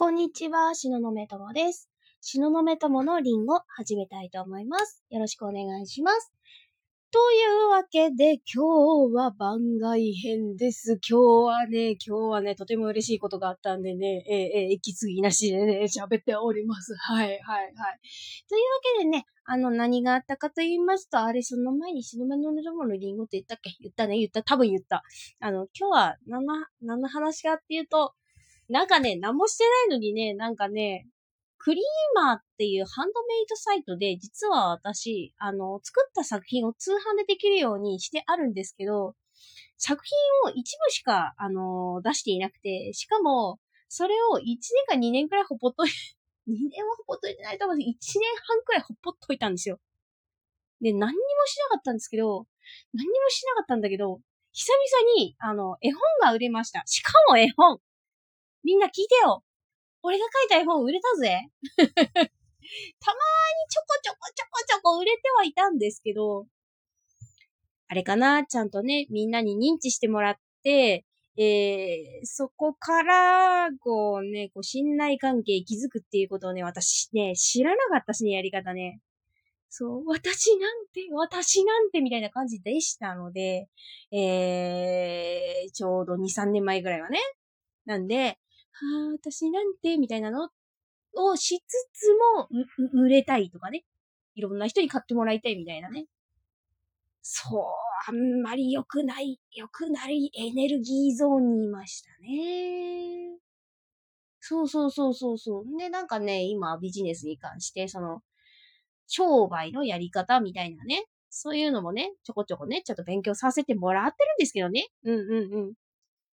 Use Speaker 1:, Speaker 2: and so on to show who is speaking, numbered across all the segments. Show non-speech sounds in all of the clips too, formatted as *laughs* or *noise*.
Speaker 1: こんにちは、しののめともです。しののめとものリンゴ始めたいと思います。よろしくお願いします。というわけで、今日は番外編です。今日はね、今日はね、とても嬉しいことがあったんでね、えー、えー、息継ぎなしでね、喋っております。はい、はい、はい。というわけでね、あの、何があったかと言いますと、あれ、その前にしのめのどものリンゴって言ったっけ？言ったね、言った、多分言った。あの、今日は何の、何の話かっていうと、なんかね、何もしてないのにね、なんかね、クリーマーっていうハンドメイドサイトで、実は私、あの、作った作品を通販でできるようにしてあるんですけど、作品を一部しか、あの、出していなくて、しかも、それを1年か2年くらいほっぽっとい、*laughs* 2年はほっぽっといてないと思うんですけど1年半くらいほっぽっといたんですよ。で、何にもしなかったんですけど、何にもしなかったんだけど、久々に、あの、絵本が売れました。しかも絵本みんな聞いてよ俺が書いた絵本売れたぜ *laughs* たまーにちょこちょこちょこちょこ売れてはいたんですけど、あれかな？ちゃんとね、みんなに認知してもらって、えー、そこから、こうね、こう信頼関係築くっていうことをね、私ね、知らなかったしね、やり方ね。そう、私なんて、私なんてみたいな感じでしたので、えー、ちょうど2、3年前ぐらいはね。なんで、ああ、私なんて、みたいなのをしつつも、売れたいとかね。いろんな人に買ってもらいたいみたいなね。そう、あんまり良くない、良くないエネルギーゾーンにいましたね。そうそうそうそうそう。で、なんかね、今ビジネスに関して、その、商売のやり方みたいなね。そういうのもね、ちょこちょこね、ちょっと勉強させてもらってるんですけどね。うんうんうん。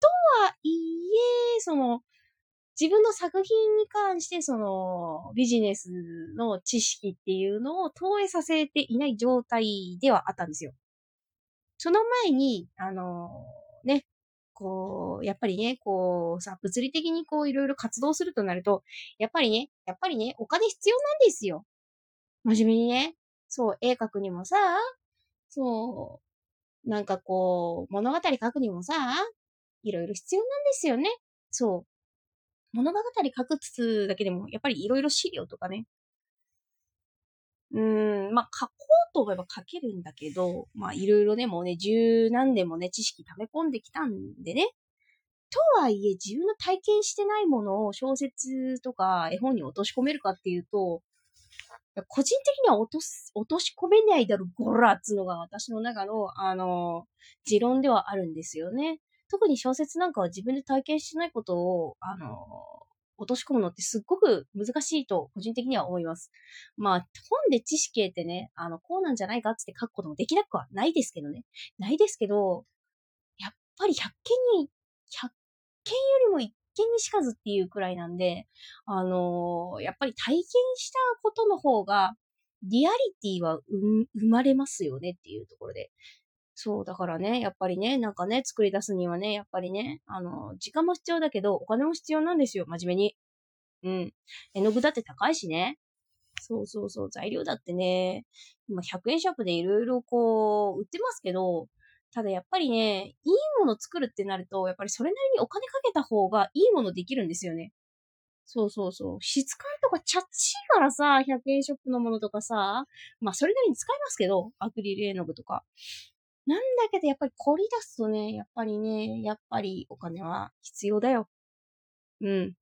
Speaker 1: とはいえ、その、自分の作品に関して、その、ビジネスの知識っていうのを投影させていない状態ではあったんですよ。その前に、あの、ね、こう、やっぱりね、こう、さ、物理的にこう、いろいろ活動するとなると、やっぱりね、やっぱりね、お金必要なんですよ。真面目にね。そう、絵描くにもさ、そう、なんかこう、物語書くにもさ、いろいろ必要なんですよね。そう。物語書くつつだけでも、やっぱりいろいろ資料とかね。うーん、まあ、書こうと思えば書けるんだけど、まあ、いろいろね、もうね、十何年もね、知識溜め込んできたんでね。とはいえ、自分の体験してないものを小説とか絵本に落とし込めるかっていうと、個人的には落とす、落とし込めないだろ、ゴラっつのが私の中の、あの、持論ではあるんですよね。特に小説なんかは自分で体験してないことを、あの、落とし込むのってすっごく難しいと個人的には思います。まあ、本で知識得てね、あの、こうなんじゃないかって書くこともできなくはないですけどね。ないですけど、やっぱり100件に、100件よりも1件にしかずっていうくらいなんで、あのー、やっぱり体験したことの方が、リアリティは生まれますよねっていうところで。そう、だからね、やっぱりね、なんかね、作り出すにはね、やっぱりね、あの、時間も必要だけど、お金も必要なんですよ、真面目に。うん。絵の具だって高いしね。そうそうそう、材料だってね、今100円ショップでいろいろこう、売ってますけど、ただやっぱりね、いいもの作るってなると、やっぱりそれなりにお金かけた方がいいものできるんですよね。そうそうそう。質感とかチャッチーからさ、100円ショップのものとかさ、まあそれなりに使いますけど、アクリル絵の具とか。なんだけど、やっぱり凝り出すとね、やっぱりね、やっぱりお金は必要だよ。うん。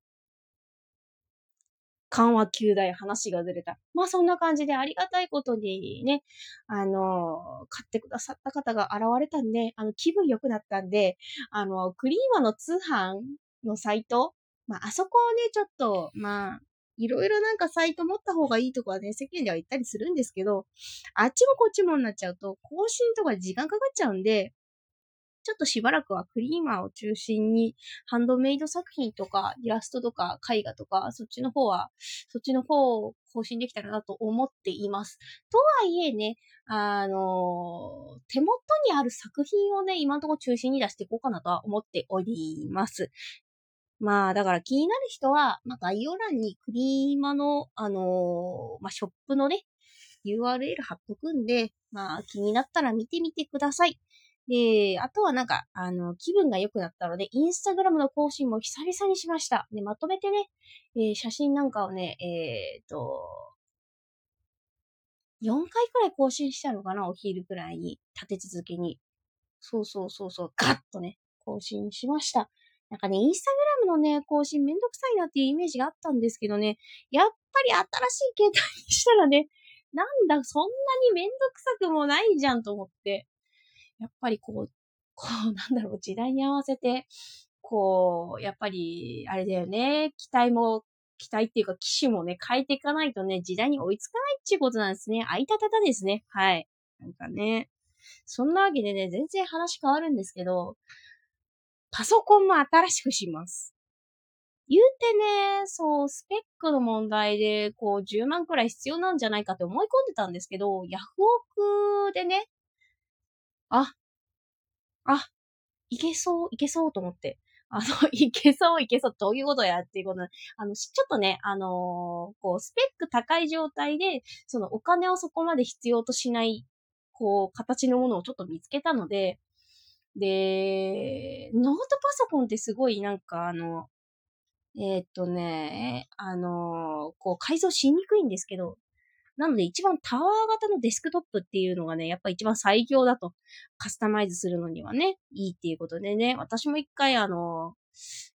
Speaker 1: 緩和球大話がずれた。まあそんな感じでありがたいことにね、あの、買ってくださった方が現れたんで、あの、気分良くなったんで、あの、クリーマの通販のサイト、まああそこをね、ちょっと、まあ、いろいろなんかサイト持った方がいいとかはね、世間では言ったりするんですけど、あっちもこっちもになっちゃうと、更新とか時間かかっちゃうんで、ちょっとしばらくはクリーマーを中心に、ハンドメイド作品とか、イラストとか、絵画とか、そっちの方は、そっちの方を更新できたらなと思っています。とはいえね、あの手元にある作品をね、今のところ中心に出していこうかなとは思っております。まあ、だから気になる人は、まあ、概要欄にクリーマの、あのー、まあ、ショップのね、URL 貼っとくんで、まあ、気になったら見てみてください。で、あとはなんか、あの、気分が良くなったので、インスタグラムの更新も久々にしました。で、まとめてね、えー、写真なんかをね、えー、と、4回くらい更新したのかな、お昼くらいに、立て続けに。そうそうそうそう、ガッとね、更新しました。なんかね、インスタグラムのね、更新めんどくさいなっていうイメージがあったんですけどね、やっぱり新しい携帯にしたらね、*laughs* なんだ、そんなにめんどくさくもないじゃんと思って、やっぱりこう、こう、なんだろう、時代に合わせて、こう、やっぱり、あれだよね、期待も、期待っていうか、機種もね、変えていかないとね、時代に追いつかないっていうことなんですね。あいたたたですね。はい。なんかね。そんなわけでね、全然話変わるんですけど、パソコンも新しくします。言うてね、そう、スペックの問題で、こう、10万くらい必要なんじゃないかって思い込んでたんですけど、ヤフオクでね、あ、あ、いけそう、いけそうと思って。あの、*laughs* いけそう、いけそう、どういうことやっていうことあの、ちょっとね、あのー、こう、スペック高い状態で、そのお金をそこまで必要としない、こう、形のものをちょっと見つけたので、で、ノートパソコンってすごいなんかあの、えー、っとね、あの、こう改造しにくいんですけど、なので一番タワー型のデスクトップっていうのがね、やっぱ一番最強だと、カスタマイズするのにはね、いいっていうことでね、私も一回あの、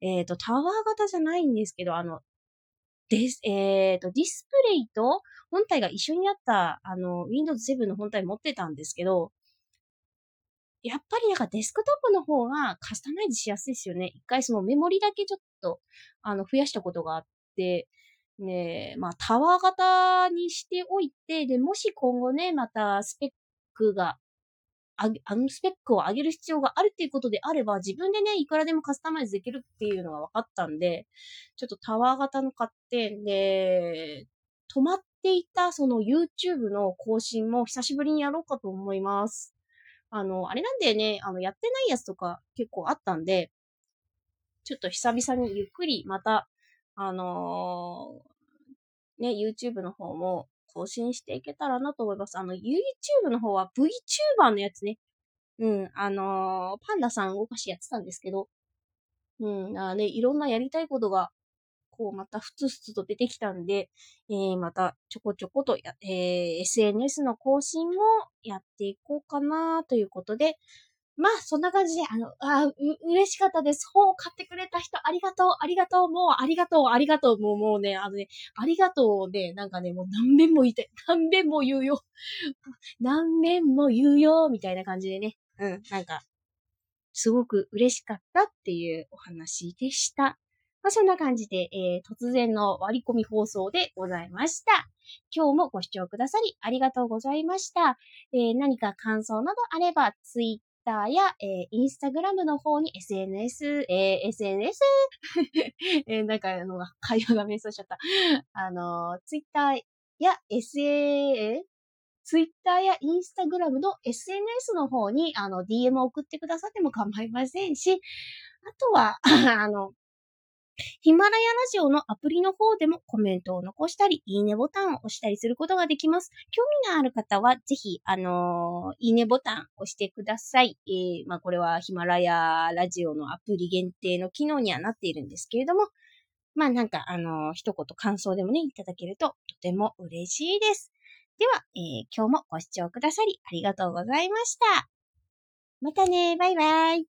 Speaker 1: えっ、と、タワー型じゃないんですけど、あの、デス、えっ、と、ディスプレイと本体が一緒にあった、あの、Windows 7の本体持ってたんですけど、やっぱりなんかデスクトップの方がカスタマイズしやすいですよね。一回そのメモリだけちょっと、あの、増やしたことがあって、ね、まあタワー型にしておいて、で、もし今後ね、またスペックが、ああのスペックを上げる必要があるっていうことであれば、自分でね、いくらでもカスタマイズできるっていうのが分かったんで、ちょっとタワー型の買って、で、止まっていたその YouTube の更新も久しぶりにやろうかと思います。あの、あれなんだよね、あの、やってないやつとか結構あったんで、ちょっと久々にゆっくりまた、あのー、ね、YouTube の方も更新していけたらなと思います。あの、YouTube の方は VTuber のやつね。うん、あのー、パンダさん動かしやってたんですけど、うん、あね、いろんなやりたいことがこうまたふつふつと出てきたんで、えー、またちょこちょことや、えー、SNS の更新もやっていこうかなということで、まあ、そんな感じで、あの、あう、嬉しかったです。本を買ってくれた人、ありがとう、ありがとう、もう、ありがとう、ありがとう、もう、もうね、あのね、ありがとうで、なんかね、もう何遍も言いたい。*laughs* 何遍も言うよ。*laughs* 何遍も言うよ、みたいな感じでね。うん、なんか、すごく嬉しかったっていうお話でした。まあ、そんな感じで、えー、突然の割り込み放送でございました。今日もご視聴くださりありがとうございました。えー、何か感想などあれば、ツイッターや、えー、インスタグラムの方に SNS、えー、SNS? *laughs* えー、なんか、あの、会話が瞑想しちゃった。あの、ツイッターや SA、ツイッターやインスタグラムの SNS の方に、あの、DM を送ってくださっても構いませんし、あとは、*laughs* あの、ヒマラヤラジオのアプリの方でもコメントを残したり、いいねボタンを押したりすることができます。興味がある方は、ぜひ、あのー、いいねボタン押してください。えー、まあ、これはヒマラヤラジオのアプリ限定の機能にはなっているんですけれども、まあ、なんか、あのー、一言感想でもね、いただけるととても嬉しいです。では、えー、今日もご視聴くださりありがとうございました。またね、バイバイ。